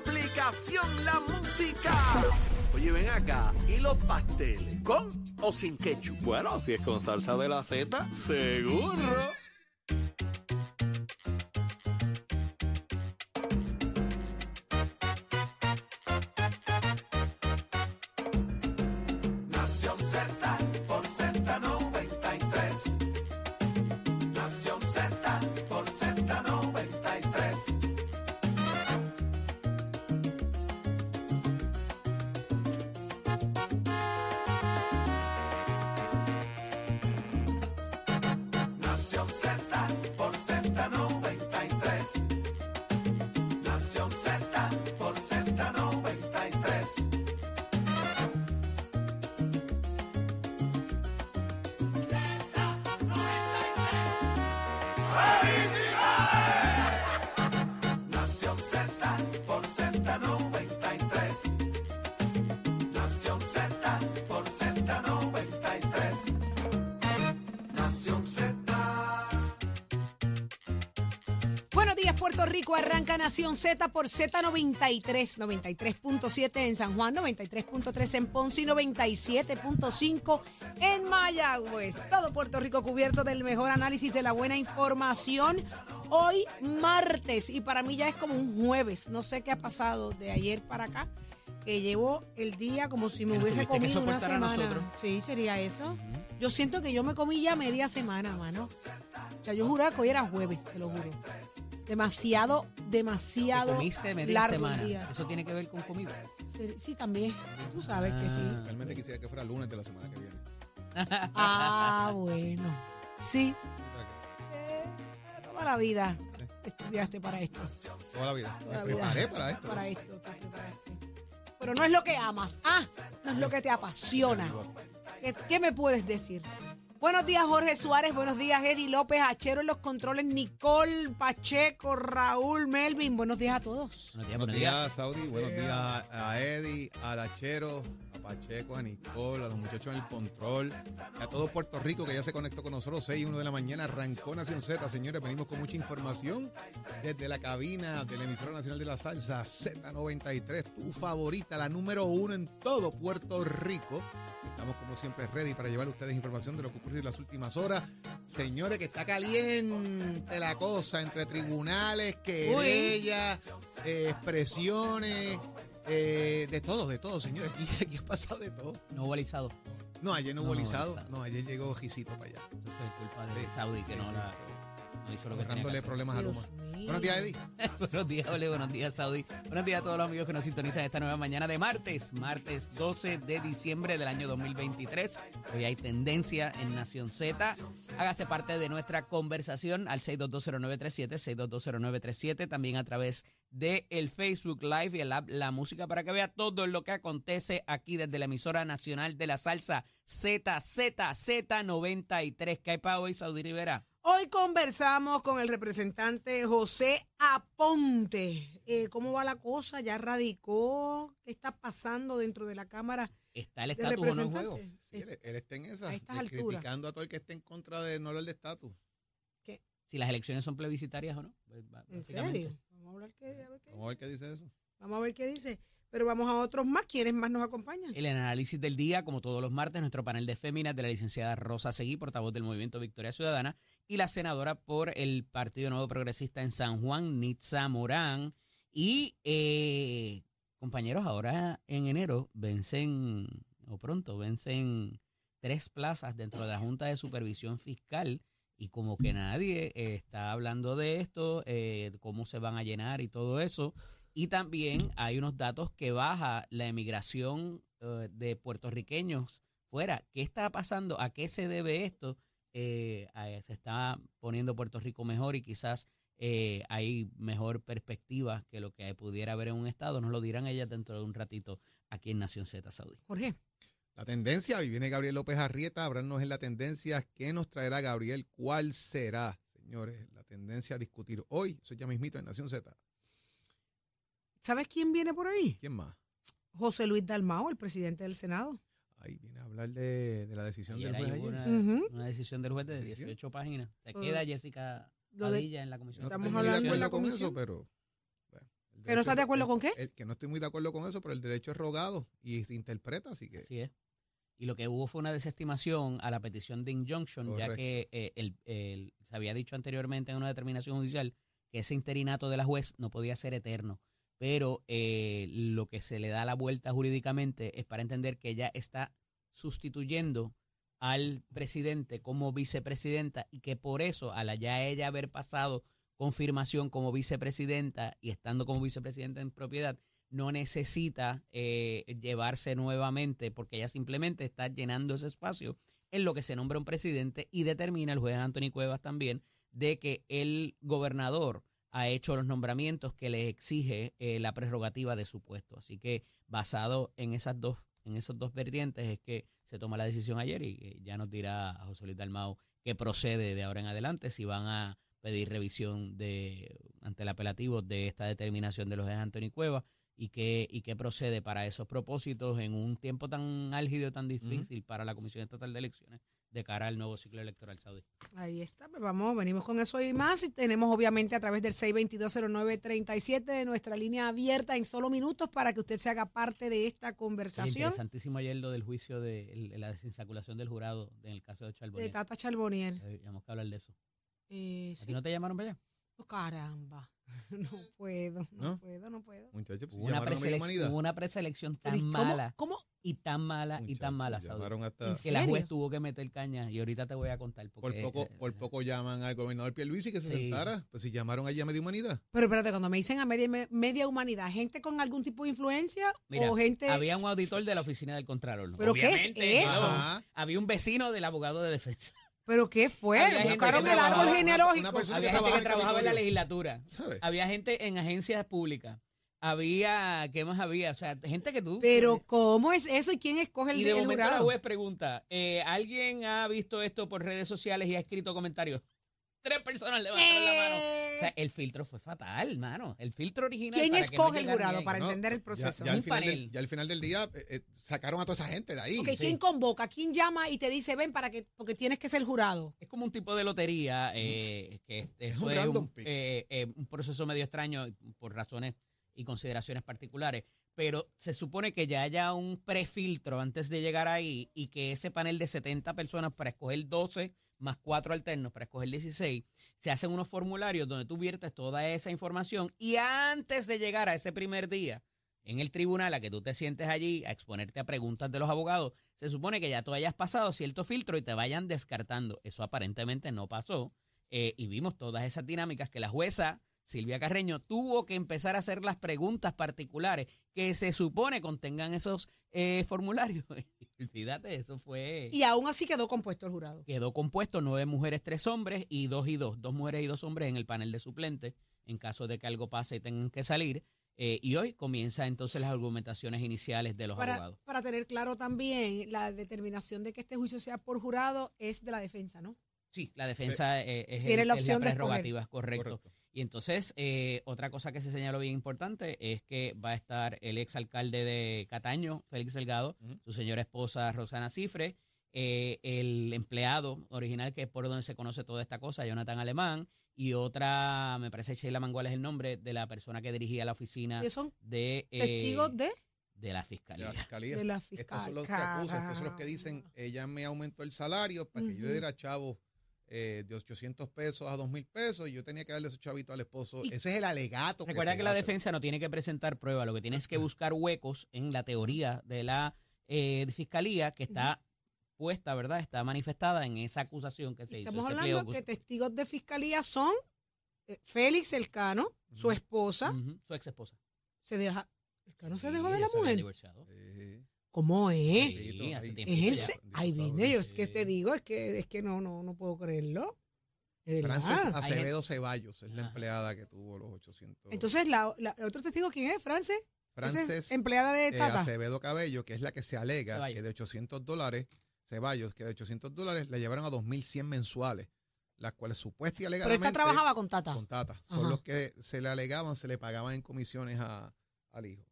aplicación La Música. Oye, ven acá, ¿y los pasteles? ¿Con o sin ketchup? Bueno, si es con salsa de la Z, seguro. Arranca Nación Z por Z93, 93.7 en San Juan, 93.3 en Ponce y 97.5 en Mayagüez. Todo Puerto Rico cubierto del mejor análisis de la buena información. Hoy martes y para mí ya es como un jueves. No sé qué ha pasado de ayer para acá. Que llevo el día como si me hubiese comido una semana. Sí, sería eso. Yo siento que yo me comí ya media semana, mano. O sea, yo juraba que hoy era jueves, te lo juro. Demasiado, Te demasiado comiste media largo semana. día. Eso tiene que ver con comida. Sí, sí, también. Tú sabes que sí. Realmente quisiera que fuera lunes de la semana que viene. Ah, bueno. Sí, eh, toda la vida estudiaste para esto. Toda la vida. Toda la Me vida. preparé para esto. Para esto, te preparaste. Pero no es lo que amas. Ah, no es lo que te apasiona. ¿Qué, qué me puedes decir? Buenos días, Jorge Suárez. Buenos días, Eddie López, Achero en los controles, Nicole, Pacheco, Raúl, Melvin. Buenos días a todos. Buenos días, Buenos buenos días, días. Saudi. Buenos días a Eddie, a Lachero, a Pacheco, a Nicole, a los muchachos en el control, a todo Puerto Rico que ya se conectó con nosotros. 6 y 1 de la mañana arrancó Nación Z. Señores, venimos con mucha información desde la cabina de la emisora nacional de la salsa Z93, tu favorita, la número uno en todo Puerto Rico. Estamos como siempre ready para llevar a ustedes información de lo que ocurrió en las últimas horas. Señores, que está caliente la cosa entre tribunales, querellas, eh, expresiones, eh, de todo, de todo, señores. Aquí, aquí ha pasado de todo. No hubo alisado. No, ayer no hubo No, lisado. exacto. No, ayer llegó Gisito para allá. Eso fue culpa de Sí, Saudi que sí, no, sí, la, sí. no hizo lo que tenía que hacer. problemas a Luma. Buenos días, Eddie. buenos días, Ole, buenos días, Saudi. Buenos días a todos los amigos que nos sintonizan esta nueva mañana de martes, martes 12 de diciembre del año 2023. Hoy hay tendencia en Nación Z. Hágase parte de nuestra conversación al 6220937, 6220937, también a través de el Facebook Live y el app La Música para que vea todo lo que acontece aquí desde la emisora nacional de la salsa ZZZ93. ¿Qué hay para hoy, Saudi Rivera? Hoy conversamos con el representante José Aponte. Eh, ¿Cómo va la cosa? ¿Ya radicó? ¿Qué está pasando dentro de la Cámara ¿Está el estatus o no en juego? Sí, él, él está en esa, A alturas. criticando a todo el que esté en contra de no hablar de estatus. si las elecciones son plebiscitarias o no. Pues, ¿En serio? Vamos a, hablar qué- a ver qué Vamos a ver qué dice eso. Vamos a ver qué dice. Pero vamos a otros más. ¿Quiénes más nos acompañan? El análisis del día, como todos los martes, nuestro panel de féminas de la licenciada Rosa Seguí, portavoz del Movimiento Victoria Ciudadana, y la senadora por el Partido Nuevo Progresista en San Juan, Nitza Morán. Y, eh, compañeros, ahora en enero vencen, o pronto, vencen tres plazas dentro de la Junta de Supervisión Fiscal. Y como que nadie está hablando de esto, eh, cómo se van a llenar y todo eso. Y también hay unos datos que baja la emigración eh, de puertorriqueños fuera. ¿Qué está pasando? ¿A qué se debe esto? Eh, a- se está poniendo Puerto Rico mejor y quizás eh, hay mejor perspectiva que lo que pudiera haber en un estado. Nos lo dirán ellas dentro de un ratito aquí en Nación Z Saudí. Jorge. La tendencia, hoy viene Gabriel López Arrieta, hablarnos en la tendencia. ¿Qué nos traerá Gabriel? ¿Cuál será, señores? La tendencia a discutir hoy, eso ya mismito en Nación Z. ¿Sabes quién viene por ahí? ¿Quién más? José Luis Dalmao, el presidente del Senado. Ahí viene a hablar de, de la decisión Ayer del juez ayer. una, decisión del juez de Decisión. 18 páginas. Se So, queda Jessica Padilla en la comisión. No Estamos hablando de acuerdo la con comisión. eso, pero ¿Que no estás de acuerdo el- con qué? el- que no estoy muy de acuerdo con eso, pero el derecho es rogado y se interpreta, así que. Así es. Y lo que hubo fue una desestimación a la petición de injunction, ya que eh, el- el- se había dicho anteriormente en una determinación judicial que ese interinato de la juez no podía ser eterno. Pero eh, lo que se le da la vuelta jurídicamente es para entender que ella está sustituyendo al presidente como vicepresidenta y que por eso, al ya ella haber pasado confirmación como vicepresidenta y estando como vicepresidenta en propiedad, no necesita eh, llevarse nuevamente porque ella simplemente está llenando ese espacio en lo que se nombra un presidente y determina el juez Anthony Cuevas también de que el gobernador ha hecho los nombramientos que le exige eh, la prerrogativa de su puesto. Así que basado en esas dos en esos dos vertientes es que se toma la decisión ayer y eh, ya nos dirá José Luis Dalmao qué procede de ahora en adelante, si van a pedir revisión de ante el apelativo de esta determinación de los jueces Anthony Cuevas y qué, y qué procede para esos propósitos en un tiempo tan álgido, tan difícil para la Comisión Estatal de Elecciones de cara al nuevo ciclo electoral saudí. Ahí está, pues vamos, venimos con eso y más. Y tenemos obviamente a través del 6220937 de nuestra línea abierta en solo minutos para que usted se haga parte de esta conversación interesantísimo ayer lo del juicio de el- la desinsaculación del jurado en el caso de de Charbonnier. Tata Charbonier. Eh, Tenemos que hablar de eso. Eh, ¿A sí. ti no te llamaron para allá? Oh, caramba, no puedo, no, ¿No? puedo, no puedo. Muchachos, pues, una, llamaron a media preselec- humanidad. hubo una preselección Pero, ¿y tan ¿Cómo? mala ¿Cómo? y tan mala y tan mala, Llamaron hasta. ¿En que la juez tuvo que meter caña y ahorita te voy a contar. Por Porque, poco, eh, por poco llaman al gobernador Pierluisi que se Sí. sentara. Pues si llamaron allí a media humanidad. Pero espérate, cuando me dicen a media, media humanidad, ¿gente con algún tipo de influencia Mira, o gente...? había un auditor de la oficina del Contralor. ¿Pero qué es Obviamente, eso? Había un vecino del abogado de defensa. ¿Pero qué fue? Había Buscaron que el árbol genealógico. Había gente que trabajaba en la legislatura. Había gente en agencias públicas. Había, ¿qué más había? O sea, gente que tú. Pero ¿cómo es eso y quién escoge el, y de el momento la juez pregunta, eh, ¿alguien ha visto esto por redes sociales y ha escrito comentarios? Tres personas levantaron la mano. O sea, el filtro fue fatal, mano. El filtro original. ¿Quién para que no escoge el jurado para. No, entender el proceso? Ya, al Un final panel. del, ya al final del día eh, eh, sacaron a toda esa gente de ahí. Ok, Sí. ¿quién convoca? ¿Quién llama y te dice, ven, para que, porque tienes que ser jurado? Es como un tipo de lotería, eh, que Es un es random un, pick. eh, eh, un proceso medio extraño por razones y consideraciones particulares, pero se supone que ya haya un prefiltro antes de llegar ahí y que ese panel de 70 personas para escoger 12 más 4 alternos para escoger 16, se hacen unos formularios donde tú viertes toda esa información y antes de llegar a ese primer día en el tribunal a que tú te sientes allí a exponerte a preguntas de los abogados, se supone que ya tú hayas pasado cierto filtro y te vayan descartando. Eso aparentemente no pasó eh, y vimos todas esas dinámicas que la jueza Silvia Carreño tuvo que empezar a hacer las preguntas particulares que se supone contengan esos eh, formularios. Olvídate, eso fue... Y aún así quedó compuesto el jurado. Quedó compuesto nueve mujeres, tres hombres y dos y dos. Dos mujeres y dos hombres en el panel de suplentes en caso de que algo pase y tengan que salir. Eh, y hoy comienza entonces las argumentaciones iniciales de los Para, abogados. para tener claro también, la determinación de que este juicio sea por jurado es de la defensa, ¿no? Sí, la defensa eh, es, Tiene el- la es opción de prerrogativa, correcto. Y entonces, eh, otra cosa que se señaló bien importante es que va a estar el exalcalde de Cataño, Félix Delgado, su señora esposa Rosana Cifre, eh, el empleado original, que es por donde se conoce toda esta cosa, Jonathan Alemán, y otra, me parece Sheila Mangual es el nombre de la persona que dirigía la oficina son de, eh, testigos de, de la de fiscalía. la fiscalía. de la Estos son los que acusan, estos son los que dicen, ella me aumentó el salario para que yo le diera chavo eh, de 800 pesos a 2 mil pesos y yo tenía que darle esos chavitos al esposo. Y- Ese es el alegato. Recuerda se que la hace. defensa no tiene que presentar prueba, lo que tiene es que buscar huecos en la teoría de la eh, fiscalía que está puesta, ¿verdad? Está manifestada en esa acusación que se hizo. Estamos hablando que testigos de fiscalía son eh, Félix Elcano, su Ujú. esposa, Su ex esposa. se deja, Elcano se dejó de la mujer. Sí. ¿Cómo es? Sí, Sí, hace ahí. tiempo ¿Es Bendito Ay, vine, yo es que te digo, es que, es que no, no, no puedo creerlo. Frances Acevedo Ceballos es la empleada que tuvo los 800. Entonces, la, la- el otro testigo, ¿quién es? ¿Frances? Frances empleada de eh, Tata. Acevedo Cabello, que es la que se alega Ceballos. que de 800 dólares, Ceballos, que de 800 dólares la llevaron a 2.100 mensuales, las cuales supuesta y Pero esta trabajaba con Tata. con Tata. Son Ajá. los que se le alegaban, se le pagaban en comisiones a, al hijo.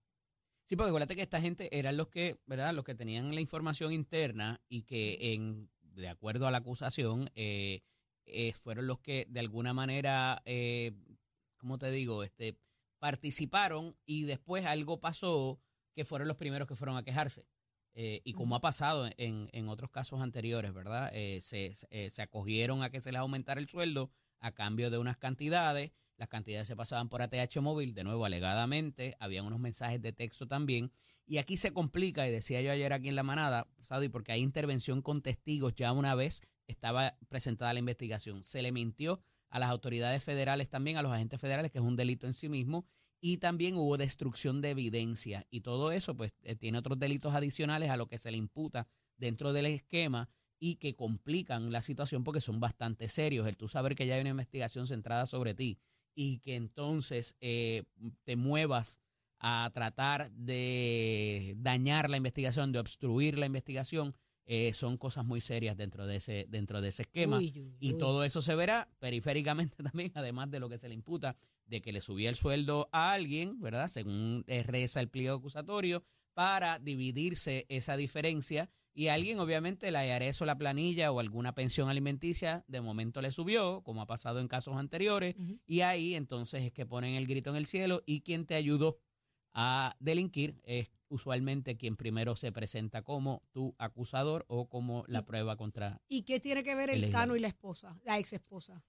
Sí, porque acuérdate que esta gente eran los que, ¿verdad? Los que tenían la información interna y que, en, de acuerdo a la acusación, eh, eh, fueron los que de alguna manera, eh, ¿cómo te digo? Este, participaron y después algo pasó que fueron los primeros que fueron a quejarse. Eh, y como ha pasado en, en otros casos anteriores, ¿verdad? Eh, eh, se acogieron a que se les aumentara el sueldo a cambio de unas cantidades. Las cantidades se pasaban por ATH móvil, de nuevo, alegadamente. Habían unos mensajes de texto también. Y aquí se complica, y decía yo ayer aquí en la manada, Saudi, porque hay intervención con testigos. Ya una vez estaba presentada la investigación. Se le mintió a las autoridades federales también, a los agentes federales, que es un delito en sí mismo. Y también hubo destrucción de evidencia. Y todo eso, pues, eh, tiene otros delitos adicionales a lo que se le imputa dentro del esquema y que complican la situación porque son bastante serios. El tú saber que ya hay una investigación centrada sobre ti y que entonces eh, te muevas a tratar de dañar la investigación, de obstruir la investigación, eh, son cosas muy serias dentro de ese, dentro de ese esquema. Uy, uy, Y todo eso se verá periféricamente también, además de lo que se le imputa, de que le subía el sueldo a alguien, ¿verdad? Según eh, reza el pliego acusatorio, para dividirse esa diferencia. Y alguien, obviamente, la IARES o la planilla o alguna pensión alimenticia, de momento le subió, como ha pasado en casos anteriores. Y ahí entonces es que ponen el grito en el cielo y quien te ayudó a delinquir es usualmente quien primero se presenta como tu acusador o como la prueba contra ¿Y qué tiene que ver El el. Cano y la esposa, la ex esposa?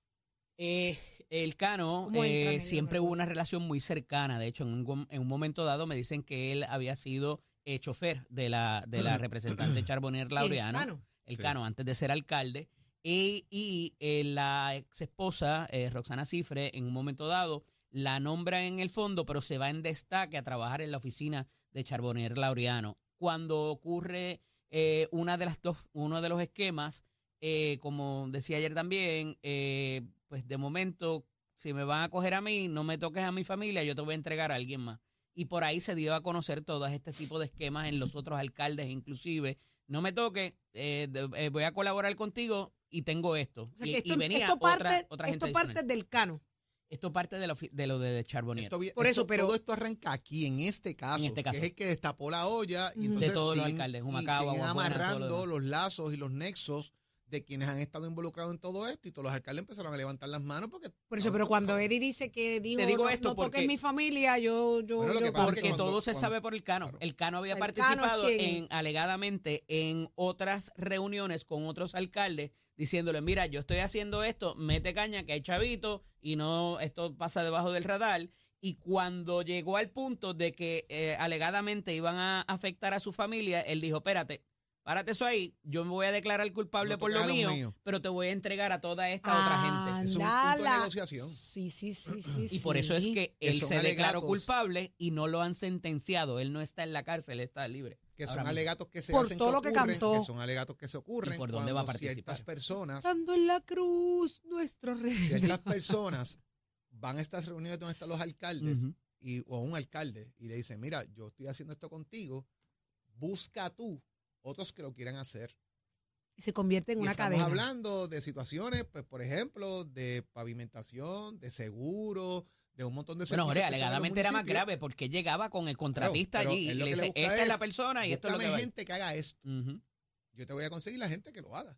Eh, el Cano ¿Cómo entra, eh, siempre hubo una relación muy cercana. De hecho, en un, en un momento dado me dicen que él había sido eh, chofer de la, de la representante Charbonnier Laureano, El Cano. el Sí. Cano, antes de ser alcalde. Y, y, eh, la ex esposa, eh, Roxana Cifre, en un momento dado, la nombra en el fondo, pero se va en destaque a trabajar en la oficina de Charbonnier Laureano. Cuando ocurre eh, una de las dos, uno de los esquemas, eh, como decía ayer también, eh, pues de momento, si me van a coger a mí, no me toques a mi familia, yo te voy a entregar a alguien más. Y por ahí se dio a conocer todo este tipo de esquemas en los otros alcaldes, inclusive. No me toques, eh, de- eh, voy a colaborar contigo y tengo esto. O sea, y, esto, y venía esto otra, parte, otra gente esto parte adicional. del Cano. Esto parte de lo, de lo de Charbonnier. Esto Por eso, pero- todo esto arranca aquí, en este caso, este caso. que es el que destapó la olla y entonces De todos los alcaldes, y Humacao, todo lo amarrando los lazos y los nexos de quienes han estado involucrados en todo esto y todos los alcaldes empezaron a levantar las manos porque Por eso, no, pero cuando. Eddie dice que dijo, Te digo no, esto no porque- toques mi familia, yo, yo, Bueno, lo yo que pasa es Porque que cuando- todo se cuando- sabe por el Cano. Claro. El Cano había El es participado en alegadamente en otras reuniones con otros alcaldes diciéndole, mira, yo estoy haciendo esto, mete caña que hay chavito y no, esto pasa debajo del radar. Y cuando llegó al punto de que eh, alegadamente iban a afectar a su familia, él dijo, espérate, párate eso ahí, yo me voy a declarar culpable No por lo mío, míos". pero te voy a entregar a toda esta otra gente. Es un punto de negociación. Sí, sí, sí, sí. Y por eso es que Que él se declaró culpable y no lo han sentenciado. Él no está en la cárcel, él está libre. que ahora son mismo. alegatos que se Por hacen todo lo que ocurren, cantó. son alegatos que se ocurren ¿Y por dónde va a participar? ciertas personas Estando en la cruz, nuestro rey. ciertas personas van a estas reuniones donde están los alcaldes Ujú. y, o un alcalde y le dicen, mira, yo estoy haciendo esto contigo, busca tú otros que lo quieran hacer. Y se convierte en Y una estamos cadena. hablando de situaciones, pues, por ejemplo, de pavimentación, de seguro, de un montón de Bueno, Jorge, servicios los alegadamente era más grave porque llegaba con el contratista pero allí y le dice, esta es la persona y esto es lo que gente que haga esto. Yo te voy a conseguir la gente que lo haga.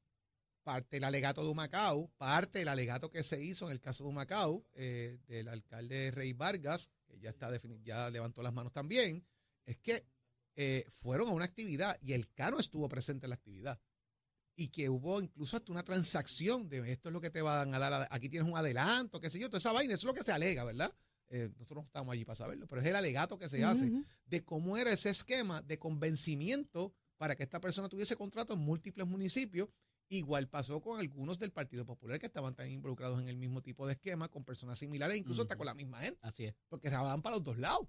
Parte del alegato de Humacao, parte del alegato que se hizo en el caso de Humacao, eh, del alcalde Rey Vargas, que ya está ya levantó las manos también, es que eh, fueron a una actividad y el Cano estuvo presente en la actividad. Y que hubo incluso hasta una transacción de esto es lo que te van a dar, aquí tienes un adelanto, qué sé yo, toda esa vaina, eso es lo que se alega, ¿verdad? Eh, nosotros no estamos allí para saberlo, pero es el alegato que se hace de cómo era ese esquema de convencimiento para que esta persona tuviese contrato en múltiples municipios. Igual pasó con algunos del Partido Popular que estaban también involucrados en el mismo tipo de esquema, con personas similares, incluso hasta con la misma gente, Así es. porque rababan para los dos lados.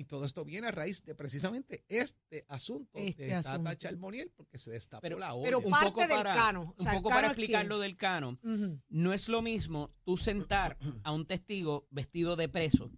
Y todo esto viene a raíz de precisamente este asunto Este de Tata asunto. Charboniel, porque se destapó Pero- la olla. pero Un parte poco del para, Cano. O un sea, poco Cano para explicar lo del Cano. No es lo mismo tú sentar a un testigo vestido de preso,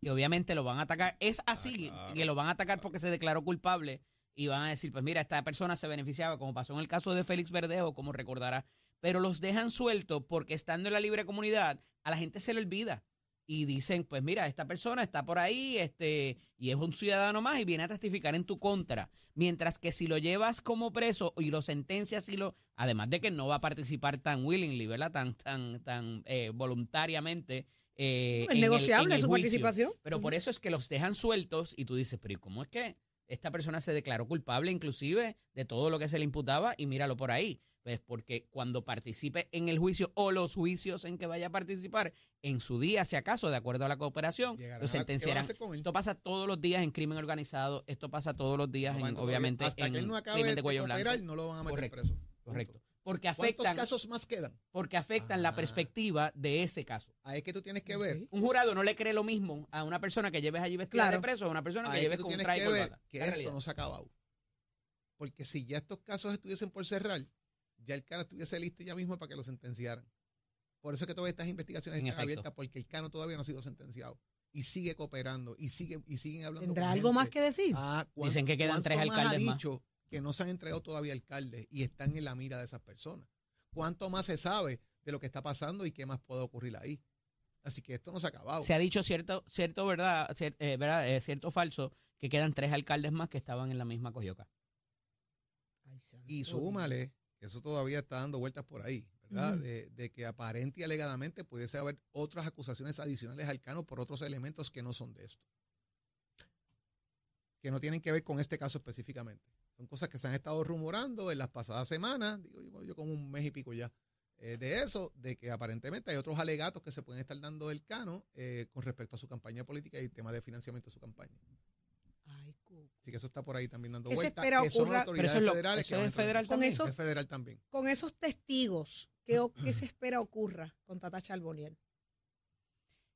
que obviamente lo van a atacar. Es así, claro, que lo van a atacar porque se declaró culpable y van a decir, pues mira, esta persona se beneficiaba, como pasó en el caso de Félix Verdejo, como recordará. Pero los dejan sueltos porque estando en la libre comunidad, a la gente se le olvida. Y dicen, pues mira, esta persona está por ahí este, y es un ciudadano más y viene a testificar en tu contra. Mientras que si lo llevas como preso y lo sentencias y lo, además de que no va a participar tan willingly, ¿verdad? Tan, tan, tan eh, voluntariamente eh, Es el- negociable el su juicio. participación. Pero por eso es que los dejan sueltos y tú dices, pero ¿y cómo es que esta persona se declaró culpable inclusive de todo lo que se le imputaba y míralo por ahí? Pues porque cuando participe en el juicio o los juicios en que vaya a participar, en su día, si acaso, de acuerdo a la cooperación, Llegarán lo a- ¿qué van a sentenciarán. Esto pasa todos los días en crimen organizado, esto pasa todos los días, No, en, obviamente, hasta en que él no acabe crimen de cuello blanco. no lo van a meter Correcto, preso. Correcto. Porque ¿Cuántos afectan, casos más quedan? porque afectan la Ah. perspectiva de ese caso. Ahí es que tú tienes que ver. Un jurado no le cree lo mismo a una persona que lleves allí vestida Claro. de preso a una persona que lleves tú con un tienes traje que ver que esto realidad. no se ha acabado. Porque si ya estos casos estuviesen por cerrar, ya el cano estuviese listo ya mismo para que lo sentenciaran. Por eso es que todas estas investigaciones En están efecto. abiertas, porque el cano todavía no ha sido sentenciado. Y sigue cooperando, y, sigue, y siguen hablando ¿Tendrá con algo más que decir? Ah, ¿cuán- Dicen que quedan tres cuánto más alcaldes ha más. dicho que no se han entregado todavía alcaldes y están en la mira de esas personas. ¿Cuánto más se sabe de lo que está pasando y qué más puede ocurrir ahí? Así que esto no se ha acabado. Se ha dicho cierto, cierto verdad, cier- eh, verdad, eh, cierto falso, que quedan tres alcaldes más que estaban en la misma santo Y Dios. súmale, que eso todavía está dando vueltas por ahí, ¿verdad? De que aparente y alegadamente pudiese haber otras acusaciones adicionales al Cano por otros elementos que no son de esto. Que no tienen que ver con este caso específicamente. Son cosas que se han estado rumorando en las pasadas semanas, digo yo, yo como un mes y pico ya, eh, de eso, de que aparentemente hay otros alegatos que se pueden estar dando del Cano eh, con respecto a su campaña política y el tema de financiamiento de su campaña. Así que eso está por ahí también dando ¿Qué se vueltas. espera que son ocurra? autoridades Pero eso es lo- federales eso que es federal eso. Con también. eso- Es federal también. Con esos testigos, ¿qué, se espera ocurra con Tata Charboniel?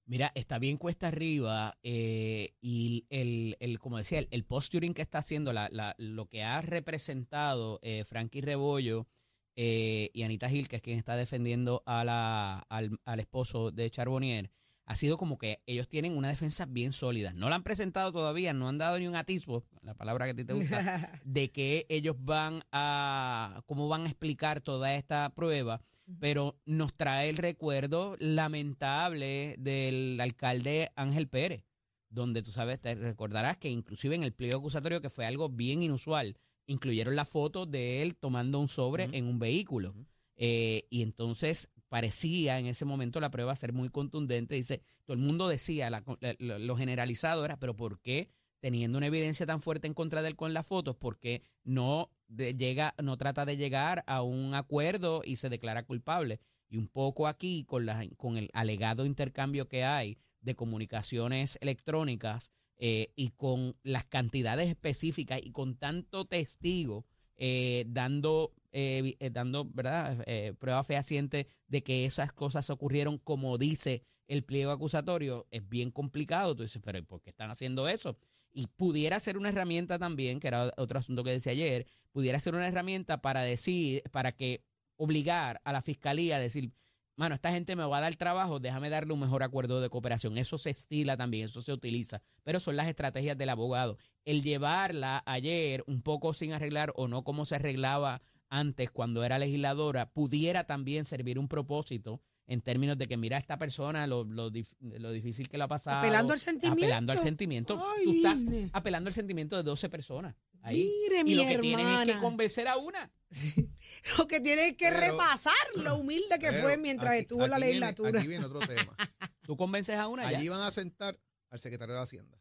Mira, está bien cuesta arriba eh, y el, el, como decía, el, el posturing que está haciendo, la, la- lo que ha representado eh, Frankie Rebollo eh, y Anita Gil, que es quien está defendiendo a la, al, al esposo de Charbonnier, ha sido como que ellos tienen una defensa bien sólida. No la han presentado todavía, no han dado ni un atisbo, la palabra que a ti te gusta, de que ellos van a, cómo van a explicar toda esta prueba, pero nos trae el recuerdo lamentable del alcalde Ángel Pérez, donde tú sabes, te recordarás que inclusive en el pliego acusatorio, que fue algo bien inusual, incluyeron la foto de él tomando un sobre en un vehículo. Eh, y entonces parecía en ese momento la prueba ser muy contundente. Dice, todo el mundo decía, lo, generalizado era, pero ¿por qué teniendo una evidencia tan fuerte en contra de él con las fotos, por qué no llega, no trata de llegar a un acuerdo y se declara culpable? Y un poco aquí con, la, con el alegado intercambio que hay de comunicaciones electrónicas eh, y con las cantidades específicas y con tanto testigo eh, dando, eh, eh, dando ¿verdad? Eh, prueba fehaciente de que esas cosas ocurrieron como dice el pliego acusatorio, es bien complicado. Tú dices, pero ¿y ¿por qué están haciendo eso? Y pudiera ser una herramienta también, que era otro asunto que decía ayer, pudiera ser una herramienta para decir, para que obligar a la fiscalía a decir, mano, esta gente me va a dar trabajo, déjame darle un mejor acuerdo de cooperación. Eso se estila también, eso se utiliza, pero son las estrategias del abogado. El llevarla ayer un poco sin arreglar o no como se arreglaba antes cuando era legisladora, pudiera también servir un propósito en términos de que mira a esta persona lo, lo, dif- lo difícil que le ha pasado. Apelando al sentimiento. Apelando al sentimiento. Ay, Tú estás apelando al sentimiento de 12 personas. Ahí. Mire, y mi lo que tienes es que hermana. convencer a una. Lo que tiene que Pero- repasar lo humilde que fue mientras aquí- estuvo en la aquí viene- legislatura. aquí viene otro tema. Tú convences a una ya. Allí van a sentar al secretario de Hacienda.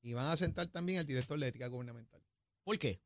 Y van a sentar también al director de ética gubernamental. ¿Por qué?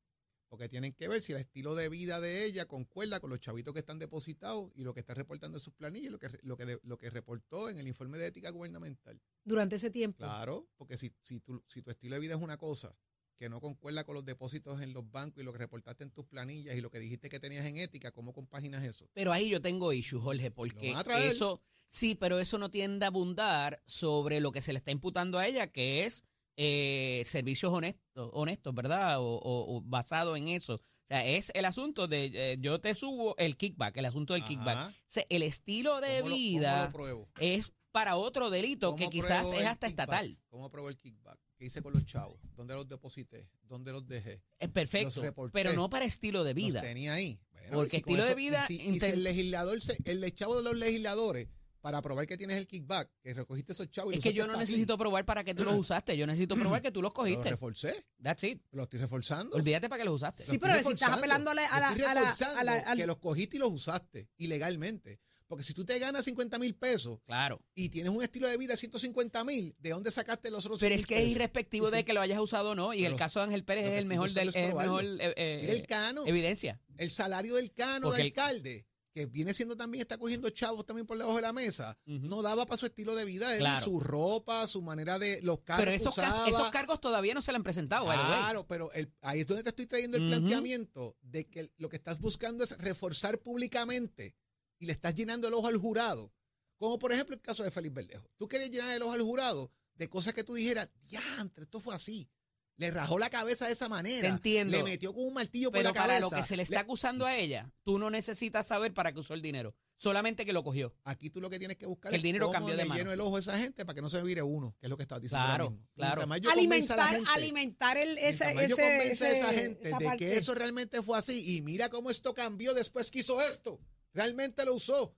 Porque tienen que ver si el estilo de vida de ella concuerda con los chavitos que están depositados y lo que está reportando en sus planillas, lo que, lo que, lo que reportó en el informe de ética gubernamental. Durante ese tiempo. Claro, porque si, si, tu, si tu estilo de vida es una cosa que no concuerda con los depósitos en los bancos y lo que reportaste en tus planillas y lo que dijiste que tenías en ética, ¿cómo compaginas eso? Pero ahí yo tengo issue, Jorge, porque eso, sí, pero eso no tiende a abundar sobre lo que se le está imputando a ella, que es eh, servicios honestos, honestos, ¿verdad? O, o- o basado en eso. O sea, es el asunto de eh, yo te subo el kickback, el asunto del Ajá. kickback. O sea, el estilo de ¿Cómo lo- vida ¿Cómo lo es para otro delito que ¿Cómo quizás es hasta kickback? estatal. ¿Cómo pruebo el kickback? ¿Qué hice con los chavos? ¿Dónde los deposité? ¿Dónde los dejé? Es perfecto, pero no para estilo de vida. Los tenía ahí. Bueno, Porque si estilo de vida Y si, y si el legislador, se- el chavo de los legisladores, para probar que tienes el kickback, que recogiste esos chavos y Es los que yo no ti, necesito probar para que tú los usaste, yo necesito probar que tú los Los cogiste. reforcé, That's it. los estoy reforzando. Olvídate para que los usaste. Sí, Los pero si estás apelando a la- a la- estoy a la- reforzando a la- al- que los cogiste y los usaste ilegalmente. Porque si tú te ganas 50 mil pesos Claro. y tienes un estilo de vida de 150 mil, ¿de dónde sacaste los otros Pero 100 es que es irrespectivo Sí, de que lo hayas usado o no. Y Pero el caso de Ángel Pérez es el mejor del es probarlo. mejor eh, eh, Mira el cano. evidencia. El salario del cano Porque de el- alcalde, que viene siendo también, está cogiendo chavos también por debajo de la mesa, no daba para su estilo de vida, Claro. su ropa, su manera de los carros Pero esos, usaba. esos cargos todavía no se le han presentado, way. Claro, pero el- ahí es donde te estoy trayendo el planteamiento de que lo que estás buscando es reforzar públicamente y le estás llenando el ojo al jurado. Como por ejemplo el caso de Félix Verdejo. Tú querías llenar el ojo al jurado de cosas que tú dijeras, diantre, esto fue así. Le rajó la cabeza de esa manera. Te entiendo. Le metió con un martillo por Pero la para cabeza. lo que se le está acusando a ella, tú no necesitas saber para qué usó el dinero. Solamente que lo cogió. Aquí tú lo que tienes que buscar Que el es dinero cómo cambió de le mano. lleno el ojo a esa gente para que no se vire uno, que es lo que estabas diciendo. Claro, mismo. claro. Mientras más yo convenza a la alimentar, gente, alimentar el, ese, más yo ese, convenza a esa ese- gente esa de parte. que eso realmente fue así y mira cómo esto cambió después que hizo esto. Realmente lo usó.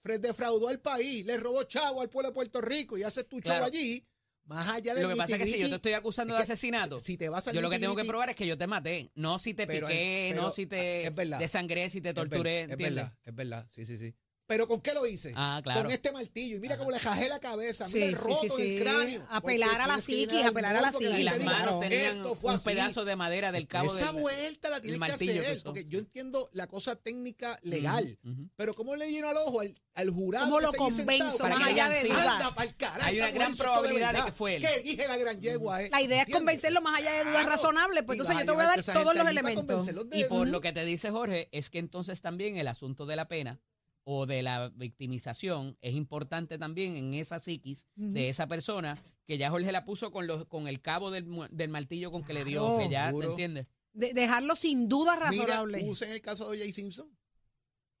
Fred defraudó al país, le robó chavo al pueblo de Puerto Rico y hace tu chavo Claro. allí, más allá de Lo que pasa es que si yo te estoy acusando es de asesinato, si te vas al yo lo que tengo que probar es que yo te maté. No si te Pero piqué, no si te verdad. desangré, si te torturé, es verdad, es verdad, sí, sí, sí. Pero ¿con qué lo hice? Ah, claro. Con este martillo. Y mira cómo le jajé la cabeza, Sí, mira el sí, roto sí, en el sí. cráneo. Apelar Porque a la psiquis, al apelar a la psiquis. Y las diga, manos tenían esto fue un así. pedazo de madera del cabo Esa del vuelta la tienes que hacer, porque yo entiendo la cosa técnica legal, pero ¿cómo le lleno al ojo al, al jurado? ¿Cómo que lo convenzo más allá de dudas? "Anda pa'l carajo, Hay una gran probabilidad de verdad". que fue él. Que dije la gran yegua, eh. La idea es convencerlo más allá de dudas razonables. Pues entonces yo te voy a dar esa todos los elementos. de Y por lo que te dice Jorge, es que entonces también el asunto de la pena o de la victimización es importante también en esa psiquis de esa persona que ya Jorge la puso con los con el cabo del, del martillo con que le dio, que ya, ¿te entiendes? De- dejarlo sin duda Mira, razonable. puse en el caso de O.J. Simpson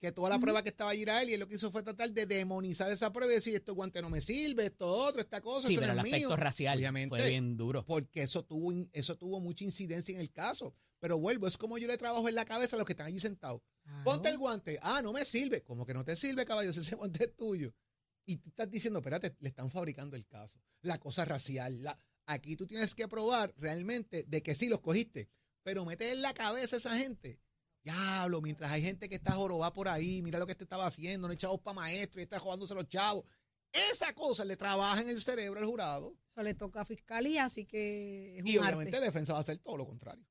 que toda la prueba que estaba allí era él y él lo que hizo fue tratar de demonizar esa prueba y decir esto guante no me sirve, esto otro, esta cosa, Sí, esto pero el no es aspecto mío. racial Obviamente. fue bien duro. porque eso tuvo, eso tuvo mucha incidencia en el caso. Pero vuelvo, es como yo le trabajo en la cabeza a los que están allí sentados. Claro. Ponte el guante. Ah, no me sirve. Como que no te sirve, caballo, si ese guante es tuyo. Y tú estás diciendo, espérate, le están fabricando el caso. La cosa racial. La... Aquí tú tienes que probar realmente de que sí los cogiste. Pero mete en la cabeza a esa gente. Diablo, mientras hay gente que está jorobada por ahí, mira lo que este estaba haciendo, no hay chavos para maestro y está jugándose los chavos. Esa cosa le trabaja en el cerebro al jurado. Eso le toca a fiscalía, así que es un Y obviamente arte. defensa va a hacer todo lo contrario.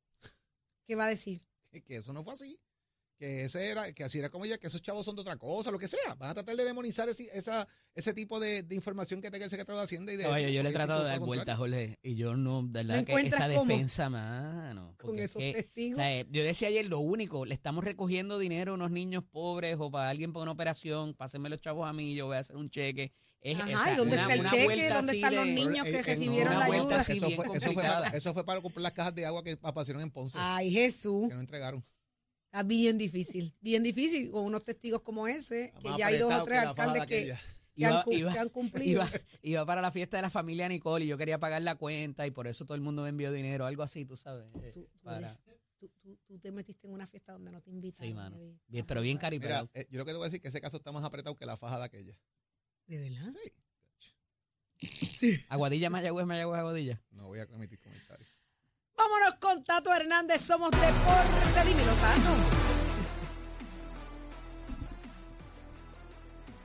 ¿Qué va a decir? que, que eso no fue así. Que ese era, que así era como ella, que esos chavos son de otra cosa, lo que sea. Van a tratar de demonizar ese, esa, ese tipo de, de información que tenga el secretario de Hacienda y de. Caballo, yo le he tratado de dar vueltas. Jorge, y yo no, de verdad, que esa cómo? defensa, mano. Con es esos que, testigos. o sea, eh, yo decía ayer, lo único, le estamos recogiendo dinero a unos niños pobres o para alguien para una operación, pásenme los chavos a mí, yo voy a hacer un cheque. Es, Ajá, o sea, ¿y dónde una- está el cheque? ¿Dónde están los de- niños que Eh, recibieron no, la ayuda? Eso fue, eso, fue para, eso fue para comprar las cajas de agua que aparecieron en Ponce, Ay, Jesús. que no entregaron. Está bien difícil. Bien difícil. Con unos testigos como ese, que ya hay dos o tres alcaldes de que, han, Iba- cu- iba- que han cumplido. Iba, iba para la fiesta de la familia Nicole y yo quería pagar la cuenta y por eso todo el mundo me envió dinero, algo así, tú sabes. eh, Tú, tú para- eres- tú- tú- tú te metiste en una fiesta donde no te invitaron. Sí, mano. Bien, pero bien Mira, caripelado. eh, yo lo que te voy a decir es que ese caso está más apretado que la faja de aquella. ¿De verdad? Sí. Aguadilla, Mayagüez, Mayagüez, Aguadilla. No voy a emitir comentarios. Vámonos con Tato Hernández. Somos Deporte. Dímelo, Tato.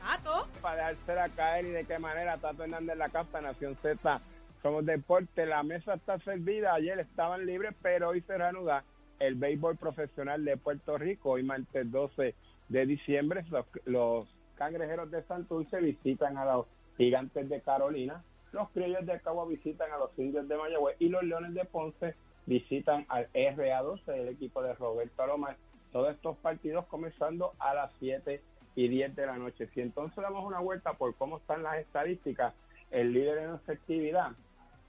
Tato. para dejársela caer y de qué manera Tato Hernández la casa, Nación Z, somos deporte, la mesa está servida, ayer estaban libres, pero hoy se reanuda el béisbol profesional de Puerto Rico, hoy martes 12 de diciembre, los, los cangrejeros de Santurce visitan a los gigantes de Carolina, los criollos de Cagua visitan a los indios de Mayagüez y los leones de Ponce visitan al RA12, el equipo de Roberto Alomar, todos estos partidos comenzando a las 7 y 10 de la noche. Si entonces damos una vuelta por cómo están las estadísticas, el líder en efectividad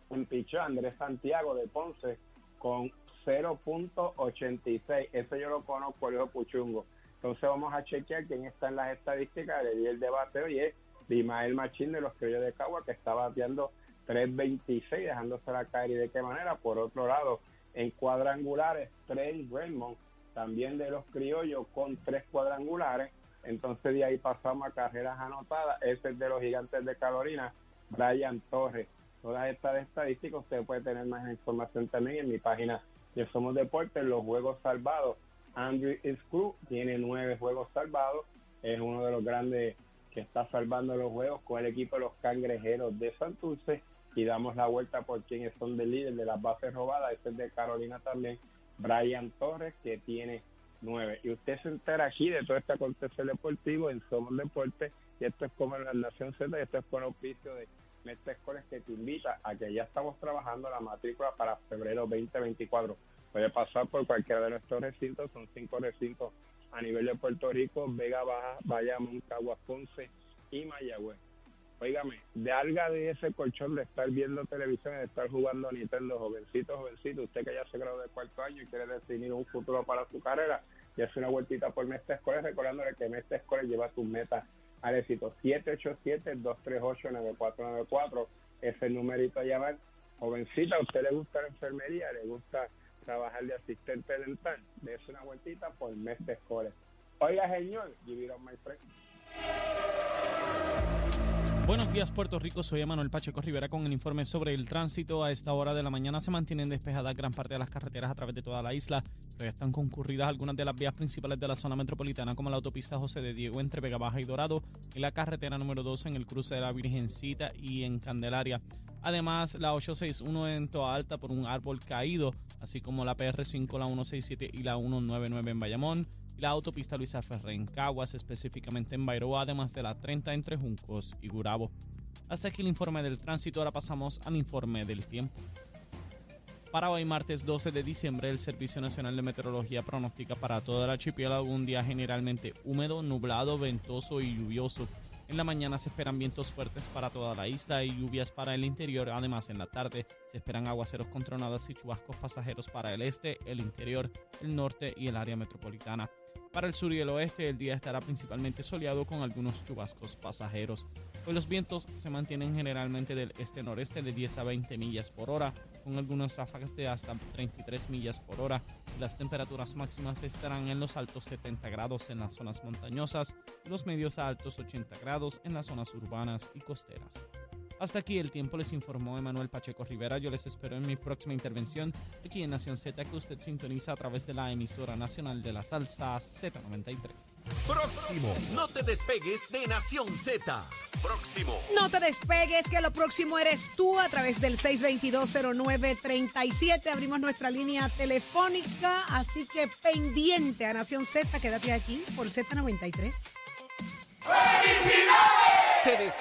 en pichó Andrés Santiago de Ponce con 0.86. Eso yo lo conozco, Leo Puchungo. Entonces vamos a chequear quién está en las estadísticas. El líder de bateo y es Dimael Machín de los Criollos de Cagua, que está bateando 3.26, dejándosela caer y de qué manera. Por otro lado, en cuadrangulares, Trey Raymond, también de los Criollos, con tres cuadrangulares. Entonces de ahí pasamos a carreras anotadas. Ese es de los gigantes de Carolina, Brian Torres. Todas estas estadísticas usted puede tener más información también en mi página de Somos Deportes, los juegos salvados. Andrew Screw tiene nueve juegos salvados, es uno de los grandes que está salvando los juegos con el equipo de los cangrejeros de Santurce y damos la vuelta por quienes son del líder de las bases robadas, este es de Carolina también, Brian Torres, que tiene nueve. Y usted se entera aquí de todo este acontecer deportivo en Somos Deportes, y esto es como en la Nación Z, y esto es con auspicio de Mestre Escoles que te invita a que ya estamos trabajando la matrícula para febrero 2024. Puede pasar por cualquiera de nuestros recintos, son cinco recintos a nivel de Puerto Rico, Vega Baja, Bayamón, Caguas, Ponce y Mayagüez. Óigame, de alga de ese colchón de estar viendo televisión y de estar jugando Nintendo, jovencito, jovencito, usted que ya se graduó de cuarto año y quiere definir un futuro para su carrera, y hace una vueltita por Mestre Escoles, recordándole que Mestre Escoles lleva sus metas al éxito. 787-238-9494 es el numerito a llamar. Jovencita, ¿a usted le gusta la enfermería? ¿Le gusta trabajar de asistente dental? Dese una vueltita por Mestre Escoles. Oiga, señor, give it on my friend. Buenos días Puerto Rico, soy Emanuel Pacheco Rivera con el informe sobre el tránsito. A esta hora de la mañana se mantienen despejadas gran parte de las carreteras a través de toda la isla, pero están concurridas algunas de las vías principales de la zona metropolitana como la autopista José de Diego entre Vega Baja y Dorado y la carretera número 2 en el cruce de la Virgencita y en Candelaria. Además, la 861 en Toa Alta por un árbol caído, así como la PR5, la 167 y la 199 en Bayamón la autopista Luisa Ferré en Caguas, específicamente en Bairoa, además de la 30 entre Juncos y Gurabo. Hasta aquí el informe del tránsito, ahora pasamos al informe del tiempo. Para hoy, martes 12 de diciembre, el Servicio Nacional de Meteorología pronostica para toda la archipiélago un día generalmente húmedo, nublado, ventoso y lluvioso. En la mañana se esperan vientos fuertes para toda la isla y lluvias para el interior. Además, en la tarde se esperan aguaceros con tronadas y chubascos pasajeros para el este, el interior, el norte y el área metropolitana. Para el sur y el oeste, el día estará principalmente soleado con algunos chubascos pasajeros. Hoy los vientos se mantienen generalmente del este-noreste de 10 a 20 millas por hora, con algunas ráfagas de hasta 33 millas por hora. Las temperaturas máximas estarán en los altos 70 grados en las zonas montañosas y los medios a altos 80 grados en las zonas urbanas y costeras. Hasta aquí el tiempo les informó Emanuel Pacheco Rivera. Yo les espero en mi próxima intervención aquí en Nación Z que usted sintoniza a través de la emisora nacional de la salsa Z93. Próximo. No te despegues de Nación Z. Próximo. No te despegues, que lo próximo eres tú a través del 6220937. Abrimos nuestra línea telefónica, así que pendiente a Nación Z, quédate aquí por Z93. Te des-